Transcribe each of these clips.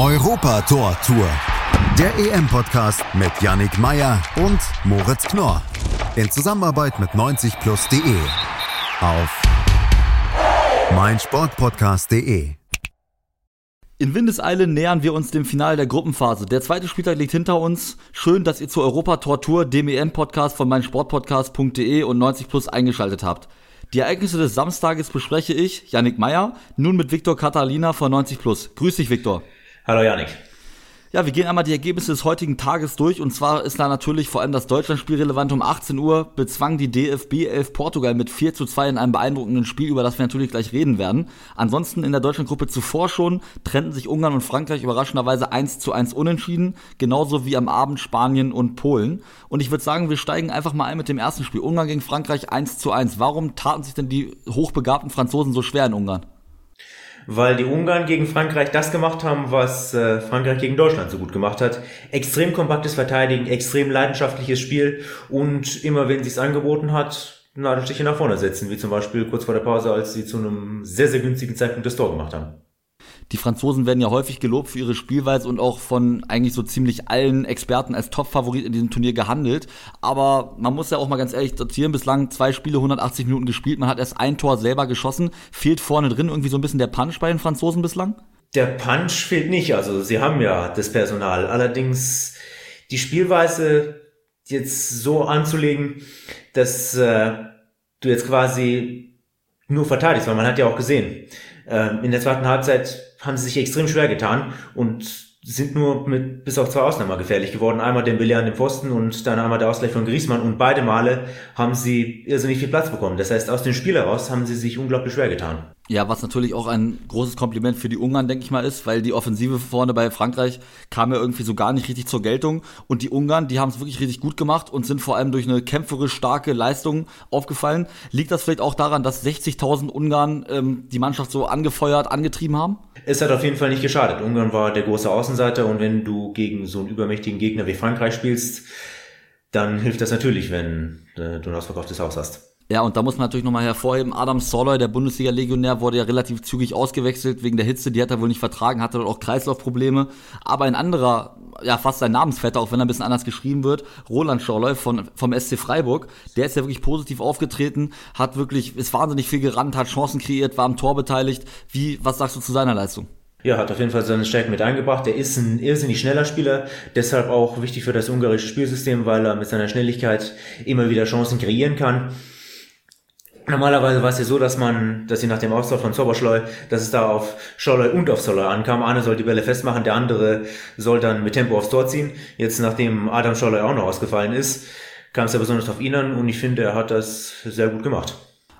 Europa Tor Tour. Der EM-Podcast mit Yannick Meyer und Moritz Knorr. In Zusammenarbeit mit 90plus.de. Auf meinsportpodcast.de. In Windeseile nähern wir uns dem Finale der Gruppenphase. Der zweite Spieltag liegt hinter uns. Schön, dass ihr zur Europa Tor Tour, dem EM-Podcast von meinsportpodcast.de und 90plus eingeschaltet habt. Die Ereignisse des Samstages bespreche ich, Yannick Meyer, nun mit Viktor Katalina von 90 Plus. Grüß dich, Viktor. Hallo Yannick. Ja, wir gehen einmal die Ergebnisse des heutigen Tages durch und zwar ist da natürlich vor allem das Deutschlandspiel relevant. Um 18 Uhr bezwang die DFB 11 Portugal mit 4 zu 2 in einem beeindruckenden Spiel, über das wir natürlich gleich reden werden. Ansonsten in der Deutschlandgruppe zuvor schon trennten sich Ungarn und Frankreich überraschenderweise 1 zu 1 unentschieden, genauso wie am Abend Spanien und Polen. Und ich würde sagen, wir steigen einfach mal ein mit dem ersten Spiel. Ungarn gegen Frankreich 1 zu 1. Warum taten sich denn die hochbegabten Franzosen so schwer in Ungarn? Weil die Ungarn gegen Frankreich das gemacht haben, was äh, Frankreich gegen Deutschland so gut gemacht hat. Extrem kompaktes Verteidigen, extrem leidenschaftliches Spiel und immer wenn sich's angeboten hat, Nadelstiche nach vorne setzen, wie zum Beispiel kurz vor der Pause, als sie zu einem sehr, sehr günstigen Zeitpunkt das Tor gemacht haben. Die Franzosen werden ja häufig gelobt für ihre Spielweise und auch von eigentlich so ziemlich allen Experten als Top-Favorit in diesem Turnier gehandelt. Aber man muss ja auch mal ganz ehrlich datieren, bislang zwei Spiele 180 Minuten gespielt, man hat erst ein Tor selber geschossen. Fehlt vorne drin irgendwie so ein bisschen der Punch bei den Franzosen bislang? Der Punch fehlt nicht, also sie haben ja das Personal. Allerdings die Spielweise jetzt so anzulegen, dass äh, du jetzt quasi nur verteidigst, weil man hat ja auch gesehen, äh, in der zweiten Halbzeit haben sie sich extrem schwer getan und sind nur mit bis auf zwei Ausnahmen gefährlich geworden. Einmal Dembele an dem Pfosten und dann einmal der Ausgleich von Griezmann und beide Male haben sie irrsinnig viel Platz bekommen. Das heißt, aus dem Spiel heraus haben sie sich unglaublich schwer getan. Ja, was natürlich auch ein großes Kompliment für die Ungarn, denke ich mal, ist, weil die Offensive vorne bei Frankreich kam ja irgendwie so gar nicht richtig zur Geltung. Und die Ungarn, die haben es wirklich richtig gut gemacht und sind vor allem durch eine kämpferisch starke Leistung aufgefallen. Liegt das vielleicht auch daran, dass 60.000 Ungarn ähm, die Mannschaft so angefeuert, angetrieben haben? Es hat auf jeden Fall nicht geschadet. Ungarn war der große Außenseiter und wenn du gegen so einen übermächtigen Gegner wie Frankreich spielst, dann hilft das natürlich, wenn äh, du ein ausverkauftes Haus hast. Ja, und da muss man natürlich nochmal hervorheben, Adam Soloy, der Bundesliga-Legionär, wurde ja relativ zügig ausgewechselt wegen der Hitze, die hat er wohl nicht vertragen, hatte dort auch Kreislaufprobleme. Aber ein anderer, ja fast sein Namensvetter, auch wenn er ein bisschen anders geschrieben wird, Roland Soloy von, vom SC Freiburg, der ist ja wirklich positiv aufgetreten, hat wirklich, ist wahnsinnig viel gerannt, hat Chancen kreiert, war am Tor beteiligt. Wie, was sagst du zu seiner Leistung? Ja, hat auf jeden Fall seine Stärken mit eingebracht. Er ist ein irrsinnig schneller Spieler, deshalb auch wichtig für das ungarische Spielsystem, weil er mit seiner Schnelligkeit immer wieder Chancen kreieren kann. Normalerweise war es ja so, dass man, dass sie nach dem Austausch von Zoberschleu, dass es da auf Scholloy und auf Soloy ankam. Einer soll die Bälle festmachen, der andere soll dann mit Tempo aufs Tor ziehen. Jetzt, nachdem Adam Scholloy auch noch ausgefallen ist, kam es ja besonders auf ihn an und ich finde, er hat das sehr gut gemacht.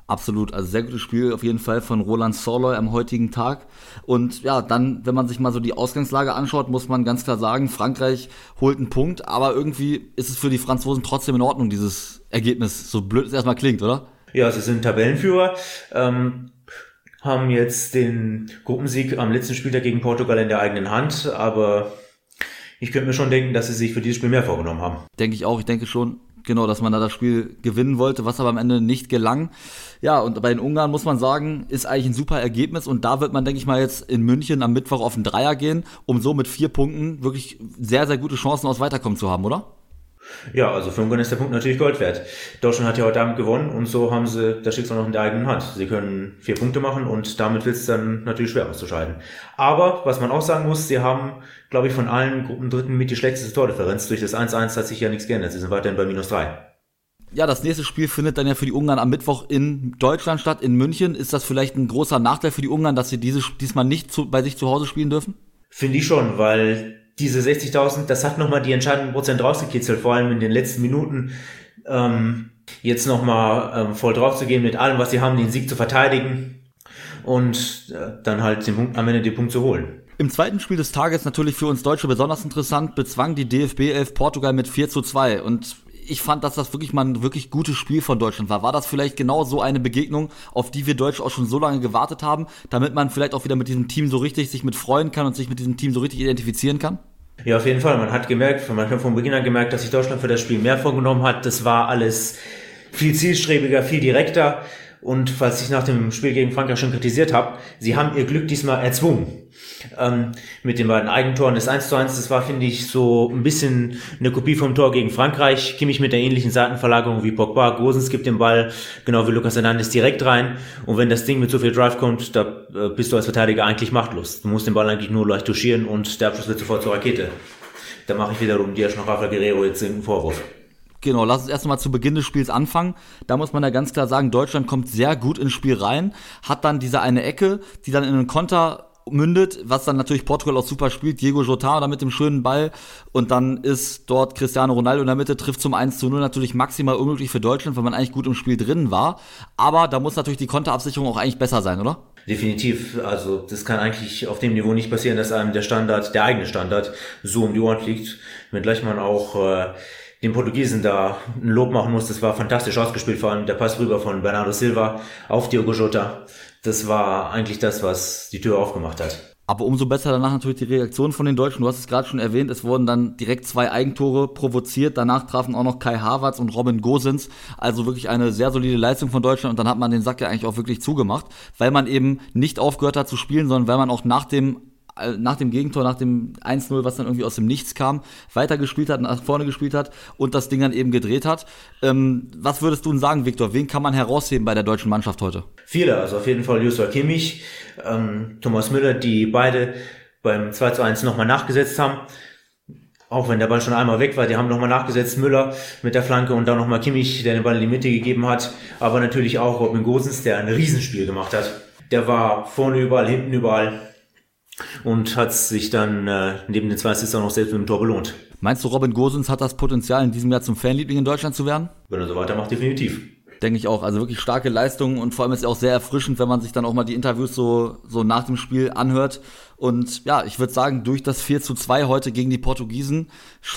Absolut, also sehr gutes Spiel auf jeden Fall von Roland Soloy am heutigen Tag. Und ja, dann, wenn man sich mal so die Ausgangslage anschaut, muss man ganz klar sagen, Frankreich holt einen Punkt, aber irgendwie ist es für die Franzosen trotzdem in Ordnung, dieses Ergebnis, so blöd es erstmal klingt, oder? Ja, sie sind Tabellenführer. Ähm, haben jetzt den Gruppensieg am letzten Spieltag gegen Portugal in der eigenen Hand, aber ich könnte mir schon denken, dass sie sich für dieses Spiel mehr vorgenommen haben. Denke ich auch, ich denke schon, genau, dass man da das Spiel gewinnen wollte, was aber am Ende nicht gelang. Ja, und bei den Ungarn muss man sagen, ist eigentlich ein super Ergebnis und da wird man, denke ich mal, jetzt in München am Mittwoch auf den Dreier gehen, um so mit vier Punkten wirklich sehr, sehr gute Chancen aus Weiterkommen zu haben, oder? Ja, also für Ungarn ist der Punkt natürlich Gold wert. Deutschland hat ja heute Abend gewonnen und so haben sie das Schicksal noch in der eigenen Hand. Sie können vier Punkte machen und damit wird es dann natürlich schwer auszuscheiden. Aber, was man auch sagen muss, sie haben, glaube ich, von allen Gruppendritten mit die schlechteste Tordifferenz. Durch das 1-1 hat sich ja nichts geändert. Sie sind weiterhin bei minus drei. Ja, das nächste Spiel findet dann ja für die Ungarn am Mittwoch in Deutschland statt, in München. Ist das vielleicht ein großer Nachteil für die Ungarn, dass sie diese, diesmal nicht zu, bei sich zu Hause spielen dürfen? Finde ich schon, weil diese 60.000, das hat nochmal die entscheidenden Prozent rausgekitzelt, vor allem in den letzten Minuten. Ähm, jetzt nochmal ähm, voll drauf zu gehen mit allem, was sie haben, den Sieg zu verteidigen und äh, dann halt den Punkt, am Ende den Punkt zu holen. Im zweiten Spiel des Tages natürlich für uns Deutsche besonders interessant, bezwang die DFB 11 Portugal mit 4 zu 2 und ich fand, dass das wirklich mal ein wirklich gutes Spiel von Deutschland war. War das vielleicht genau so eine Begegnung, auf die wir Deutsche auch schon so lange gewartet haben, damit man vielleicht auch wieder mit diesem Team so richtig sich mit freuen kann und sich mit diesem Team so richtig identifizieren kann? Ja, auf jeden Fall. Man hat gemerkt, man hat von Beginn an gemerkt, dass sich Deutschland für das Spiel mehr vorgenommen hat. Das war alles viel zielstrebiger, viel direkter. Und falls ich nach dem Spiel gegen Frankreich schon kritisiert habe, sie haben ihr Glück diesmal erzwungen. Ähm, mit den beiden Eigentoren. Das 1 zu 1, das war, finde ich, so ein bisschen eine Kopie vom Tor gegen Frankreich. Kimmich mit der ähnlichen Seitenverlagerung wie Pogba. Gosens gibt den Ball, genau wie Lukas Hernandez, direkt rein. Und wenn das Ding mit so viel Drive kommt, da äh, bist du als Verteidiger eigentlich machtlos. Du musst den Ball eigentlich nur leicht touchieren und der Abschluss wird sofort zur Rakete. Da mache ich wiederum dir schon Rafa Guerrero jetzt einen Vorwurf. Genau, lass uns erstmal zu Beginn des Spiels anfangen. Da muss man ja ganz klar sagen, Deutschland kommt sehr gut ins Spiel rein, hat dann diese eine Ecke, die dann in einen Konter mündet, was dann natürlich Portugal auch super spielt. Diego Jota da mit dem schönen Ball und dann ist dort Cristiano Ronaldo in der Mitte, trifft zum 1 zu 0 natürlich maximal unmöglich für Deutschland, weil man eigentlich gut im Spiel drin war. Aber da muss natürlich die Konterabsicherung auch eigentlich besser sein, oder? Definitiv. Also das kann eigentlich auf dem Niveau nicht passieren, dass einem der Standard, der eigene Standard, so um die Ohren fliegt. Wenngleich man auch äh, den Portugiesen da ein Lob machen muss. Das war fantastisch ausgespielt, vor allem der Pass rüber von Bernardo Silva auf Diogo Jota. Das war eigentlich das, was die Tür aufgemacht hat. Aber umso besser danach natürlich die Reaktion von den Deutschen. Du hast es gerade schon erwähnt, es wurden dann direkt zwei Eigentore provoziert. Danach trafen auch noch Kai Havertz und Robin Gosens. Also wirklich eine sehr solide Leistung von Deutschland. Und dann hat man den Sack ja eigentlich auch wirklich zugemacht, weil man eben nicht aufgehört hat zu spielen, sondern weil man auch nach dem nach dem Gegentor, nach dem 1-0, was dann irgendwie aus dem Nichts kam, weitergespielt hat, nach vorne gespielt hat und das Ding dann eben gedreht hat. Ähm, was würdest du denn sagen, Viktor? Wen kann man herausheben bei der deutschen Mannschaft heute? Viele, also auf jeden Fall Joshua Kimmich, ähm, Thomas Müller, die beide beim 2 zu 1 nochmal nachgesetzt haben. Auch wenn der Ball schon einmal weg war, die haben nochmal nachgesetzt, Müller mit der Flanke und dann nochmal Kimmich, der den Ball in die Mitte gegeben hat. Aber natürlich auch Robin Gosens, der ein Riesenspiel gemacht hat. Der war vorne überall, hinten überall und hat sich dann äh, neben den zwei Assists auch noch selbst mit dem Tor belohnt. Meinst du, Robin Gosens hat das Potenzial, in diesem Jahr zum Fanliebling in Deutschland zu werden? Wenn er so weitermacht, definitiv. Denke ich auch. Also wirklich starke Leistungen und vor allem ist es auch sehr erfrischend, wenn man sich dann auch mal die Interviews so, so nach dem Spiel anhört. Und ja, ich würde sagen, durch das 4 zu 2 heute gegen die Portugiesen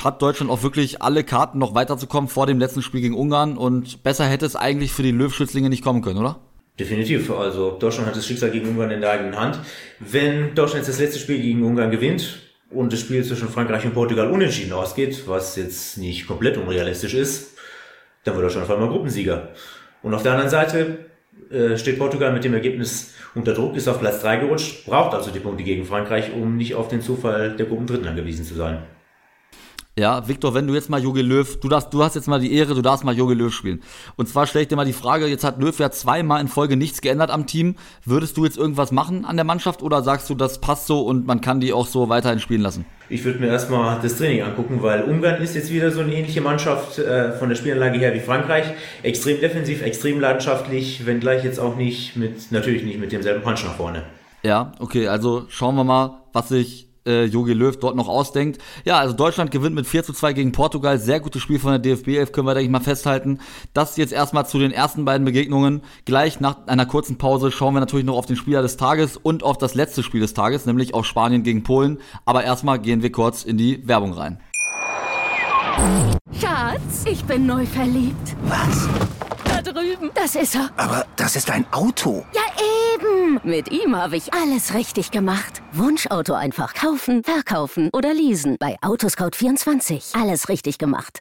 hat Deutschland auch wirklich alle Karten noch weiterzukommen vor dem letzten Spiel gegen Ungarn. Und besser hätte es eigentlich für die Löwschützlinge nicht kommen können, oder? Definitiv. Also Deutschland hat das Schicksal gegen Ungarn in der eigenen Hand. Wenn Deutschland jetzt das letzte Spiel gegen Ungarn gewinnt und das Spiel zwischen Frankreich und Portugal unentschieden ausgeht, was jetzt nicht komplett unrealistisch ist, dann wird Deutschland auf einmal Gruppensieger. Und auf der anderen Seite äh, steht Portugal mit dem Ergebnis unter Druck, ist auf Platz 3 gerutscht, braucht also die Punkte gegen Frankreich, um nicht auf den Zufall der Gruppendritten angewiesen zu sein. Ja, Viktor, wenn du jetzt mal Jogi Löw, du darfst, du hast jetzt mal die Ehre, du darfst mal Jogi Löw spielen. Und zwar stelle ich dir mal die Frage, jetzt hat Löw ja zweimal in Folge nichts geändert am Team. Würdest du jetzt irgendwas machen an der Mannschaft oder sagst du, das passt so und man kann die auch so weiterhin spielen lassen? Ich würde mir erstmal das Training angucken, weil Ungarn ist jetzt wieder so eine ähnliche Mannschaft äh, von der Spielanlage her wie Frankreich. Extrem defensiv, extrem leidenschaftlich, wenngleich jetzt auch nicht mit, natürlich nicht mit demselben Punch nach vorne. Ja, okay, also schauen wir mal, was sich äh, Jogi Löw dort noch ausdenkt. Ja, also Deutschland gewinnt mit 4 zu 2 gegen Portugal. Sehr gutes Spiel von der DFB 11, können wir, denke ich, mal festhalten. Das jetzt erstmal zu den ersten beiden Begegnungen. Gleich nach einer kurzen Pause schauen wir natürlich noch auf den Spieler des Tages und auf das letzte Spiel des Tages, nämlich auf Spanien gegen Polen. Aber erstmal gehen wir kurz in die Werbung rein. Schatz, ich bin neu verliebt. Was? Da drüben. Das ist er. Aber das ist ein Auto. Ja, eben. Mit ihm habe ich alles richtig gemacht. Wunschauto einfach kaufen, verkaufen oder leasen. Bei Autoscout24. Alles richtig gemacht.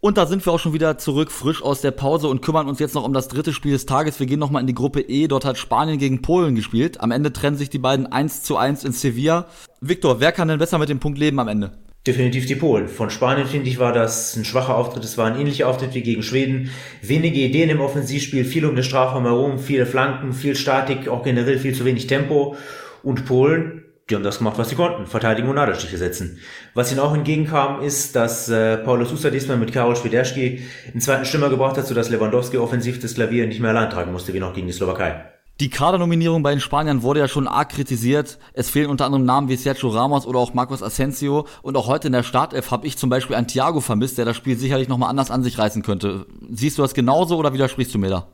Und da sind wir auch schon wieder zurück, frisch aus der Pause und kümmern uns jetzt noch um das dritte Spiel des Tages. Wir gehen nochmal in die Gruppe E. Dort hat Spanien gegen Polen gespielt. Am Ende trennen sich die beiden 1 zu 1 in Sevilla. Viktor, wer kann denn besser mit dem Punkt leben am Ende? Definitiv die Polen. Von Spanien, finde ich, war das ein schwacher Auftritt. Es war ein ähnlicher Auftritt wie gegen Schweden. Wenige Ideen im Offensivspiel, viel um den Strafraum herum, viele Flanken, viel Statik, auch generell viel zu wenig Tempo. Und Polen, die haben das gemacht, was sie konnten. Verteidigen und Nadelstiche setzen. Was ihnen auch entgegenkam, ist, dass äh, Paulo Sousa diesmal mit Karol Schwiderski einen zweiten Stimmer gebracht hat, sodass Lewandowski offensiv das Klavier nicht mehr allein tragen musste, wie noch gegen die Slowakei. Die Kadernominierung bei den Spaniern wurde ja schon arg kritisiert. Es fehlen unter anderem Namen wie Sergio Ramos oder auch Marcos Asensio. Und auch heute in der Startelf habe ich zum Beispiel einen Thiago vermisst, der das Spiel sicherlich nochmal anders an sich reißen könnte. Siehst du das genauso oder widersprichst du mir da?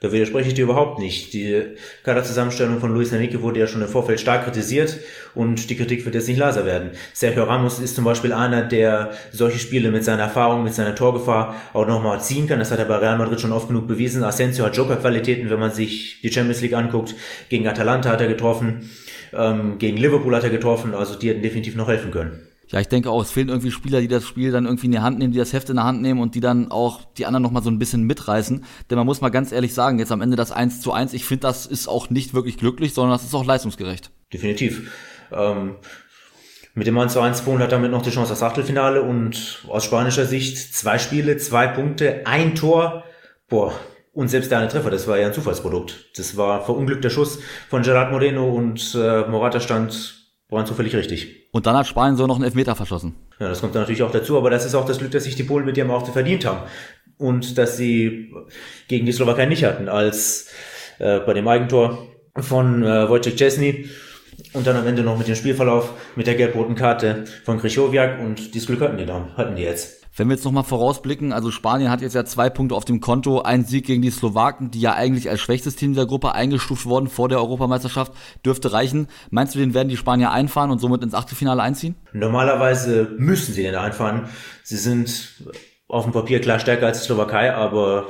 Da widerspreche ich dir überhaupt nicht. Die Kaderzusammenstellung von Luis Enrique wurde ja schon im Vorfeld stark kritisiert und die Kritik wird jetzt nicht leiser werden. Sergio Ramos ist zum Beispiel einer, der solche Spiele mit seiner Erfahrung, mit seiner Torgefahr auch nochmal ziehen kann. Das hat er bei Real Madrid schon oft genug bewiesen. Asensio hat Joker-Qualitäten, wenn man sich die Champions League anguckt. Gegen Atalanta hat er getroffen, ähm, gegen Liverpool hat er getroffen, also die hätten definitiv noch helfen können. Ja, ich denke auch, es fehlen irgendwie Spieler, die das Spiel dann irgendwie in die Hand nehmen, die das Heft in der Hand nehmen und die dann auch die anderen nochmal so ein bisschen mitreißen. Denn man muss mal ganz ehrlich sagen, jetzt am Ende das 1 zu 1, ich finde, das ist auch nicht wirklich glücklich, sondern das ist auch leistungsgerecht. Definitiv. Ähm, mit dem 1 zu 1 Polen hat damit noch die Chance aufs Achtelfinale und aus spanischer Sicht zwei Spiele, zwei Punkte, ein Tor. Boah, und selbst der eine Treffer, das war ja ein Zufallsprodukt. Das war verunglückter Schuss von Gerard Moreno und äh, Morata stand waren zufällig richtig. Und dann hat Spanien so noch einen Elfmeter verschossen. Ja, das kommt dann natürlich auch dazu, aber das ist auch das Glück, dass sich die Polen mit ihrem auch verdient haben. Und dass sie gegen die Slowakei nicht hatten, als äh, bei dem Eigentor von äh, Wojciech Czesny und dann am Ende noch mit dem Spielverlauf mit der gelb-roten Karte von Krychowiak und dieses Glück hatten die dann, hatten die jetzt. Wenn wir jetzt nochmal vorausblicken, also Spanien hat jetzt ja zwei Punkte auf dem Konto, ein Sieg gegen die Slowaken, die ja eigentlich als schwächstes Team der Gruppe eingestuft wurden vor der Europameisterschaft, dürfte reichen. Meinst du, den werden die Spanier einfahren und somit ins Achtelfinale einziehen? Normalerweise müssen sie den einfahren. Sie sind auf dem Papier klar stärker als die Slowakei, aber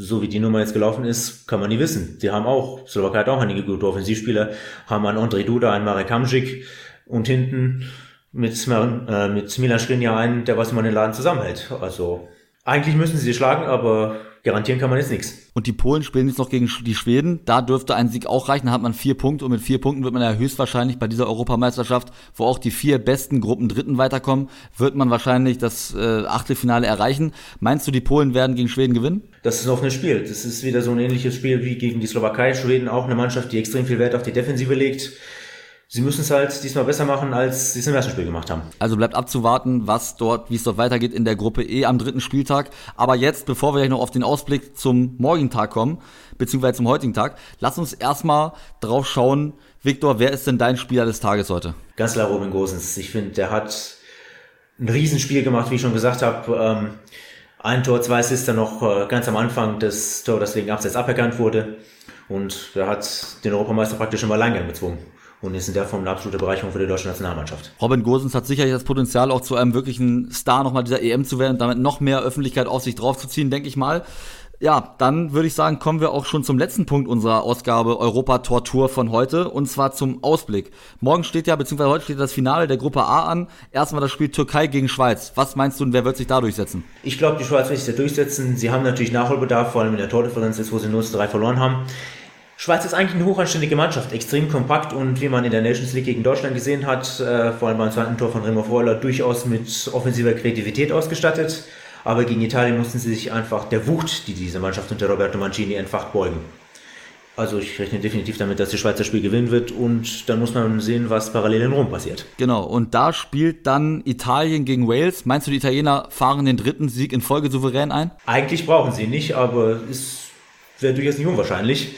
so wie die Nummer jetzt gelaufen ist, kann man nie wissen. Die haben auch, Slowakei hat auch einige gute Offensivspieler, haben einen André Duda, einen Marek Hamzik und hinten mit, äh, mit Milan Skriniar einen, der was immer den Laden zusammenhält. Also eigentlich müssen sie sie schlagen, aber garantieren kann man jetzt nichts. Und die Polen spielen jetzt noch gegen die Schweden. Da dürfte ein Sieg auch reichen. Da hat man vier Punkte und mit vier Punkten wird man ja höchstwahrscheinlich bei dieser Europameisterschaft, wo auch die vier besten Gruppen Dritten weiterkommen, wird man wahrscheinlich das äh, Achtelfinale erreichen. Meinst du, die Polen werden gegen Schweden gewinnen? Das ist ein offenes Spiel. Das ist wieder so ein ähnliches Spiel wie gegen die Slowakei. Schweden auch eine Mannschaft, die extrem viel Wert auf die Defensive legt sie müssen es halt diesmal besser machen, als sie es im ersten Spiel gemacht haben. Also bleibt abzuwarten, was dort, wie es dort weitergeht in der Gruppe E am dritten Spieltag. Aber jetzt, bevor wir gleich noch auf den Ausblick zum morgigen Tag kommen, beziehungsweise zum heutigen Tag, lass uns erstmal drauf schauen, Viktor, wer ist denn dein Spieler des Tages heute? Ganz klar Robin Gosens. Ich finde, der hat ein Riesenspiel gemacht, wie ich schon gesagt habe. Ähm, ein Tor, zwei Assists dann noch äh, ganz am Anfang das Tor, das wegen Abseits aberkannt wurde. Und er hat den Europameister praktisch im Alleingang gezwungen und ist in der Form eine absolute Bereicherung für die deutsche Nationalmannschaft. Robin Gosens hat sicherlich das Potenzial, auch zu einem wirklichen Star nochmal dieser EM zu werden und damit noch mehr Öffentlichkeit auf sich draufzuziehen, denke ich mal. Ja, dann würde ich sagen, kommen wir auch schon zum letzten Punkt unserer Ausgabe Europa Tor Tour von heute und zwar zum Ausblick. Morgen steht ja, beziehungsweise heute steht das Finale der Gruppe A an. Erstmal das Spiel Türkei gegen Schweiz. Was meinst du und wer wird sich da durchsetzen? Ich glaube, die Schweiz wird sich da durchsetzen. Sie haben natürlich Nachholbedarf, vor allem in der Tordifferenz jetzt, wo sie nur zu drei verloren haben. Schweiz ist eigentlich eine hochanständige Mannschaft, extrem kompakt und wie man in der Nations League gegen Deutschland gesehen hat, äh, vor allem beim zweiten Tor von Remo Freuler, durchaus mit offensiver Kreativität ausgestattet. Aber gegen Italien mussten sie sich einfach der Wucht, die diese Mannschaft unter Roberto Mancini entfacht, beugen. Also ich rechne definitiv damit, dass die Schweiz das Spiel gewinnen wird und dann muss man sehen, was parallel in Rom passiert. Genau, und da spielt dann Italien gegen Wales. Meinst du, die Italiener fahren den dritten Sieg in Folge souverän ein? Eigentlich brauchen sie nicht, aber es wäre durchaus nicht unwahrscheinlich.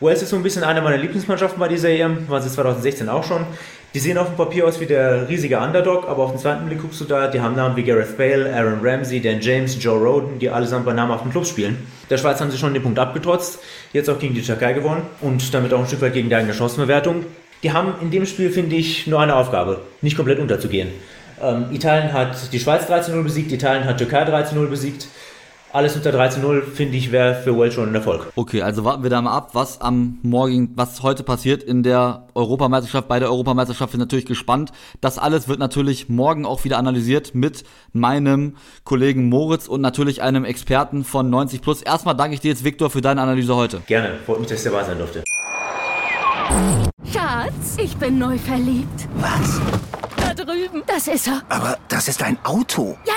Wales ist so ein bisschen eine meiner Lieblingsmannschaften bei dieser EM, war sie 2016 auch schon. Die sehen auf dem Papier aus wie der riesige Underdog, aber auf den zweiten Blick guckst du da, die haben Namen wie Gareth Bale, Aaron Ramsey, Dan James, Joe Roden, die allesamt bei namhaften Clubs spielen. Der Schweiz haben sie schon den Punkt abgetrotzt, jetzt auch gegen die Türkei gewonnen und damit auch ein Stück weit gegen eigene Chancenbewertung. Die haben in dem Spiel, finde ich, nur eine Aufgabe, nicht komplett unterzugehen. Ähm, Italien hat die Schweiz 13-0 besiegt, Italien hat Türkei 13-0 besiegt alles unter 13-0, finde ich, wäre für Wales schon ein Erfolg. Okay, also warten wir da mal ab, was am Morgen, was heute passiert in der Europameisterschaft. Bei der Europameisterschaft bin natürlich gespannt. Das alles wird natürlich morgen auch wieder analysiert mit meinem Kollegen Moritz und natürlich einem Experten von 90 Plus. Erstmal danke ich dir jetzt, Viktor, für deine Analyse heute. Gerne, freut mich, dass ich dabei sein durfte. Schatz, ich bin neu verliebt. Was? Da drüben. Das ist er. Aber das ist ein Auto. Ja,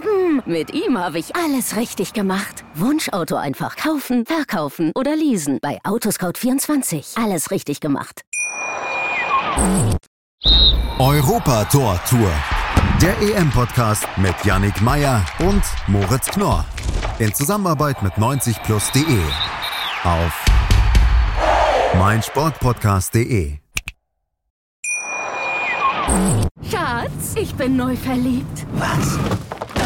eben. Mit ihm habe ich alles richtig gemacht. Wunschauto einfach kaufen, verkaufen oder leasen. Bei Autoscout24. Alles richtig gemacht. Europa Tor Tour. Der EM-Podcast mit Yannick Meyer und Moritz Knorr. In Zusammenarbeit mit 90plus.de. Auf meinsportpodcast.de. Schatz, ich bin neu verliebt. Was?